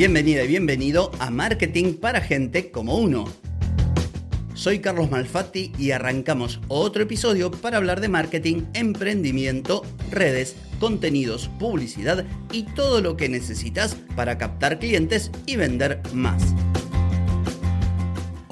Bienvenida y bienvenido a Marketing para Gente como Uno. Soy Carlos Malfatti y arrancamos otro episodio para hablar de marketing, emprendimiento, redes, contenidos, publicidad y todo lo que necesitas para captar clientes y vender más.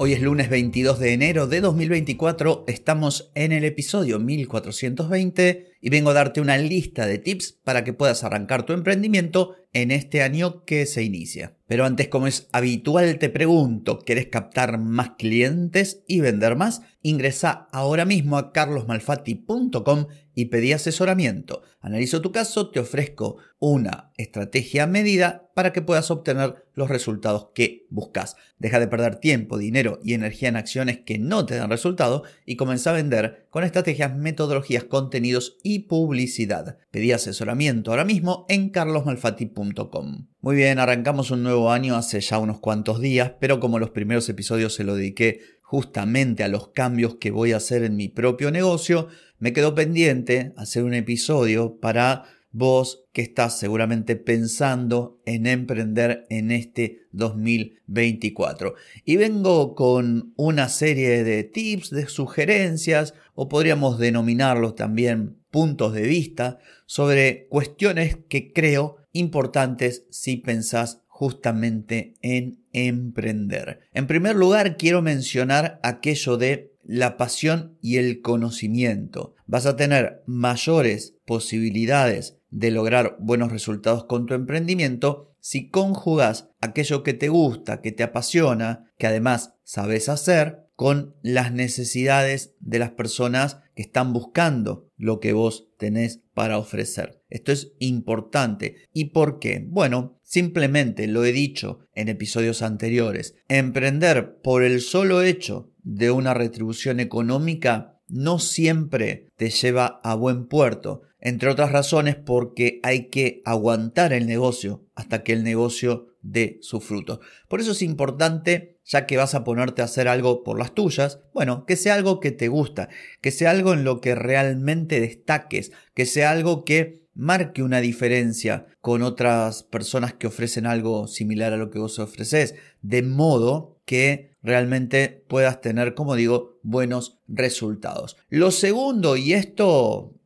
Hoy es lunes 22 de enero de 2024, estamos en el episodio 1420 y vengo a darte una lista de tips para que puedas arrancar tu emprendimiento en este año que se inicia. Pero antes, como es habitual, te pregunto, ¿quieres captar más clientes y vender más? Ingresa ahora mismo a carlosmalfatti.com y pedí asesoramiento. Analizo tu caso, te ofrezco una estrategia medida para que puedas obtener los resultados que buscas. Deja de perder tiempo, dinero y energía en acciones que no te dan resultado y comienza a vender con estrategias, metodologías, contenidos y publicidad. Pedí asesoramiento ahora mismo en carlosmalfatti.com. Muy bien, arrancamos un nuevo año hace ya unos cuantos días, pero como los primeros episodios se lo dediqué justamente a los cambios que voy a hacer en mi propio negocio, me quedó pendiente hacer un episodio para vos que estás seguramente pensando en emprender en este 2024. Y vengo con una serie de tips, de sugerencias, o podríamos denominarlos también puntos de vista sobre cuestiones que creo importantes si pensás justamente en emprender. En primer lugar, quiero mencionar aquello de la pasión y el conocimiento. Vas a tener mayores posibilidades de lograr buenos resultados con tu emprendimiento si conjugas aquello que te gusta, que te apasiona, que además sabes hacer, con las necesidades de las personas están buscando lo que vos tenés para ofrecer. Esto es importante. ¿Y por qué? Bueno, simplemente lo he dicho en episodios anteriores. Emprender por el solo hecho de una retribución económica no siempre te lleva a buen puerto, entre otras razones porque hay que aguantar el negocio hasta que el negocio dé su fruto. Por eso es importante ya que vas a ponerte a hacer algo por las tuyas, bueno, que sea algo que te gusta, que sea algo en lo que realmente destaques, que sea algo que marque una diferencia con otras personas que ofrecen algo similar a lo que vos ofreces, de modo que realmente puedas tener, como digo, buenos resultados. Lo segundo, y esto,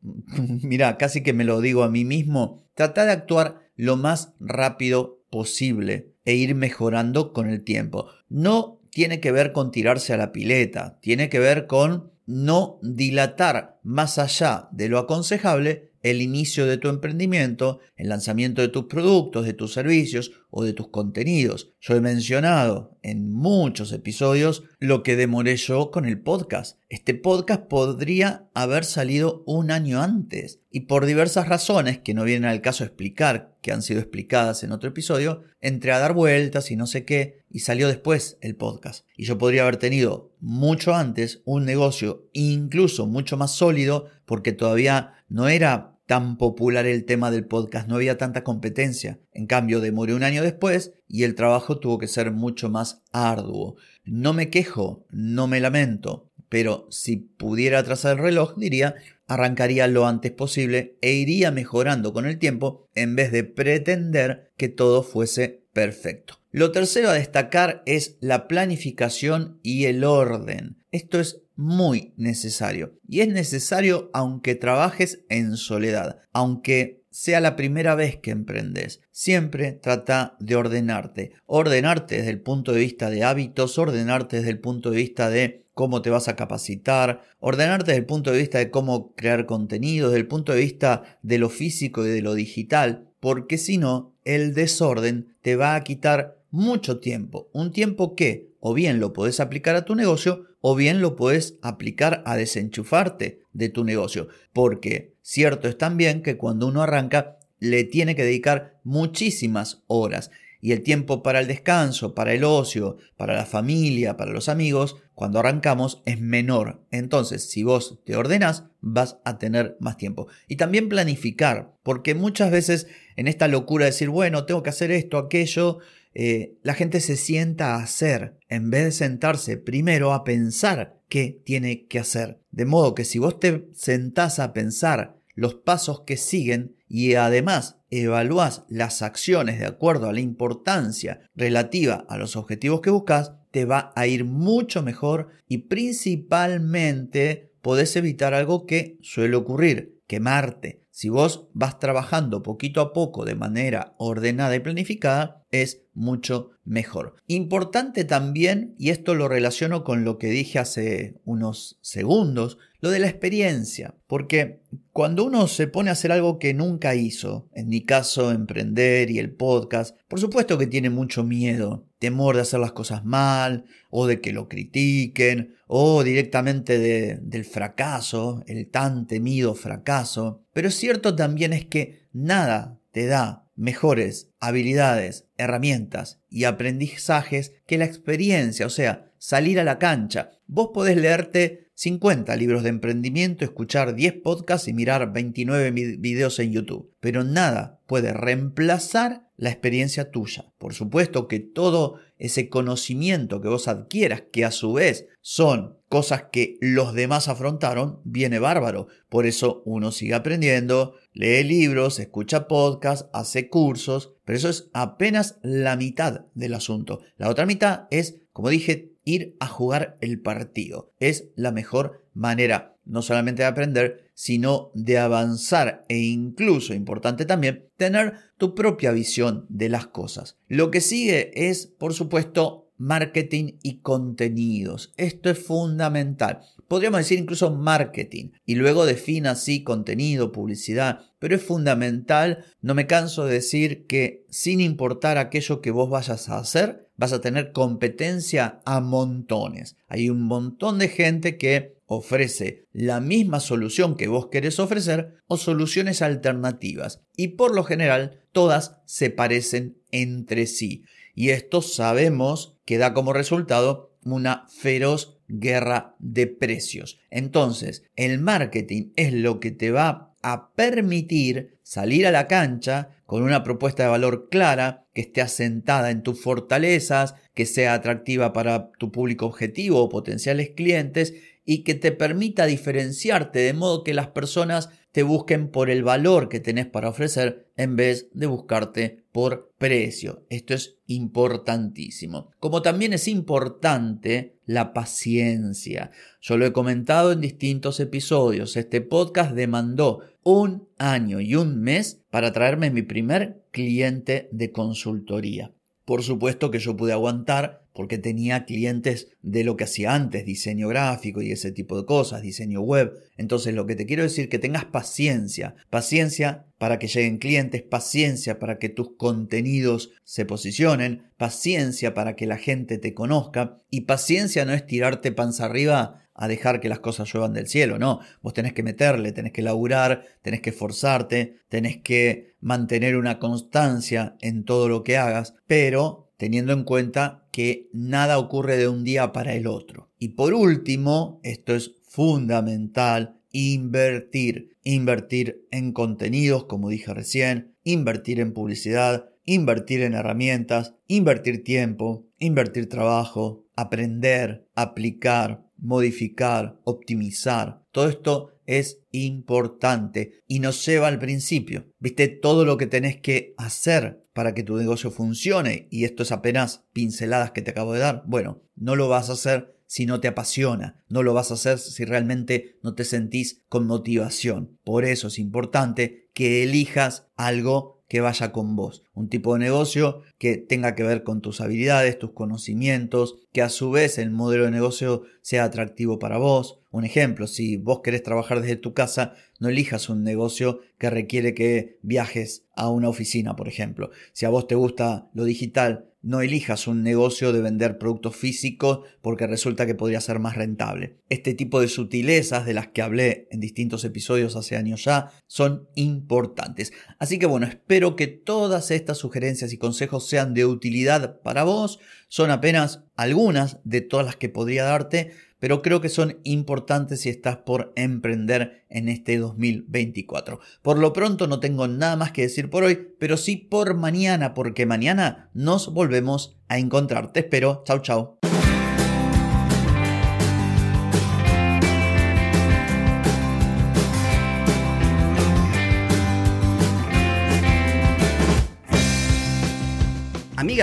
mira, casi que me lo digo a mí mismo, trata de actuar lo más rápido posible e ir mejorando con el tiempo. No tiene que ver con tirarse a la pileta, tiene que ver con no dilatar más allá de lo aconsejable el inicio de tu emprendimiento, el lanzamiento de tus productos, de tus servicios o de tus contenidos. Yo he mencionado en muchos episodios lo que demoré yo con el podcast. Este podcast podría haber salido un año antes y por diversas razones que no vienen al caso explicar, que han sido explicadas en otro episodio, entré a dar vueltas y no sé qué y salió después el podcast. Y yo podría haber tenido mucho antes un negocio incluso mucho más sólido porque todavía no era tan popular el tema del podcast, no había tanta competencia. En cambio, demoré un año después y el trabajo tuvo que ser mucho más arduo. No me quejo, no me lamento, pero si pudiera trazar el reloj, diría, arrancaría lo antes posible e iría mejorando con el tiempo en vez de pretender que todo fuese perfecto. Lo tercero a destacar es la planificación y el orden. Esto es muy necesario. Y es necesario aunque trabajes en soledad, aunque sea la primera vez que emprendes. Siempre trata de ordenarte. Ordenarte desde el punto de vista de hábitos, ordenarte desde el punto de vista de cómo te vas a capacitar, ordenarte desde el punto de vista de cómo crear contenido, desde el punto de vista de lo físico y de lo digital, porque si no, el desorden te va a quitar mucho tiempo. Un tiempo que o bien lo puedes aplicar a tu negocio o bien lo puedes aplicar a desenchufarte de tu negocio. Porque cierto es también que cuando uno arranca le tiene que dedicar muchísimas horas y el tiempo para el descanso, para el ocio, para la familia, para los amigos, cuando arrancamos es menor. Entonces, si vos te ordenas, vas a tener más tiempo. Y también planificar, porque muchas veces en esta locura de decir, bueno, tengo que hacer esto, aquello, eh, la gente se sienta a hacer en vez de sentarse primero a pensar qué tiene que hacer. De modo que si vos te sentás a pensar los pasos que siguen y además evalúas las acciones de acuerdo a la importancia relativa a los objetivos que buscas, te va a ir mucho mejor y principalmente podés evitar algo que suele ocurrir, quemarte. Si vos vas trabajando poquito a poco de manera ordenada y planificada, es mucho mejor. Importante también, y esto lo relaciono con lo que dije hace unos segundos, lo de la experiencia, porque cuando uno se pone a hacer algo que nunca hizo, en mi caso emprender y el podcast, por supuesto que tiene mucho miedo, temor de hacer las cosas mal, o de que lo critiquen, o directamente del fracaso, el tan temido fracaso. Pero cierto también es que nada te da mejores habilidades, herramientas y aprendizajes que la experiencia, o sea, salir a la cancha. Vos podés leerte 50 libros de emprendimiento, escuchar 10 podcasts y mirar 29 videos en YouTube, pero nada puede reemplazar la experiencia tuya. Por supuesto que todo ese conocimiento que vos adquieras, que a su vez son cosas que los demás afrontaron, viene bárbaro. Por eso uno sigue aprendiendo, lee libros, escucha podcasts, hace cursos, pero eso es apenas la mitad del asunto. La otra mitad es, como dije, ir a jugar el partido. Es la mejor manera no solamente de aprender, sino de avanzar e incluso, importante también, tener tu propia visión de las cosas. Lo que sigue es, por supuesto, marketing y contenidos. Esto es fundamental. Podríamos decir incluso marketing y luego defina así contenido, publicidad, pero es fundamental, no me canso de decir que sin importar aquello que vos vayas a hacer, vas a tener competencia a montones. Hay un montón de gente que ofrece la misma solución que vos querés ofrecer o soluciones alternativas y por lo general todas se parecen entre sí y esto sabemos que da como resultado una feroz guerra de precios. Entonces, el marketing es lo que te va a permitir salir a la cancha con una propuesta de valor clara, que esté asentada en tus fortalezas, que sea atractiva para tu público objetivo o potenciales clientes y que te permita diferenciarte de modo que las personas te busquen por el valor que tenés para ofrecer en vez de buscarte por precio. Esto es importantísimo. Como también es importante la paciencia. Yo lo he comentado en distintos episodios. Este podcast demandó un año y un mes para traerme mi primer cliente de consultoría. Por supuesto que yo pude aguantar porque tenía clientes de lo que hacía antes, diseño gráfico y ese tipo de cosas, diseño web. Entonces lo que te quiero decir que tengas paciencia, paciencia para que lleguen clientes, paciencia para que tus contenidos se posicionen, paciencia para que la gente te conozca y paciencia no es tirarte panza arriba a dejar que las cosas lluevan del cielo, no, vos tenés que meterle, tenés que laburar, tenés que esforzarte, tenés que mantener una constancia en todo lo que hagas, pero teniendo en cuenta que nada ocurre de un día para el otro. Y por último, esto es fundamental, invertir. Invertir en contenidos, como dije recién, invertir en publicidad, invertir en herramientas, invertir tiempo, invertir trabajo, aprender, aplicar, modificar, optimizar. Todo esto es importante y nos lleva al principio. Viste todo lo que tenés que hacer para que tu negocio funcione y esto es apenas pinceladas que te acabo de dar. Bueno, no lo vas a hacer si no te apasiona, no lo vas a hacer si realmente no te sentís con motivación. Por eso es importante que elijas algo que vaya con vos. Un tipo de negocio que tenga que ver con tus habilidades, tus conocimientos, que a su vez el modelo de negocio sea atractivo para vos. Un ejemplo, si vos querés trabajar desde tu casa, no elijas un negocio que requiere que viajes a una oficina, por ejemplo. Si a vos te gusta lo digital, no elijas un negocio de vender productos físicos porque resulta que podría ser más rentable. Este tipo de sutilezas de las que hablé en distintos episodios hace años ya son importantes. Así que bueno, espero que todas estas sugerencias y consejos sean de utilidad para vos. Son apenas algunas de todas las que podría darte, pero creo que son importantes si estás por emprender en este 2024. Por lo pronto no tengo nada más que decir por hoy, pero sí por mañana, porque mañana nos volvemos a encontrar. Te espero. Chau, chau.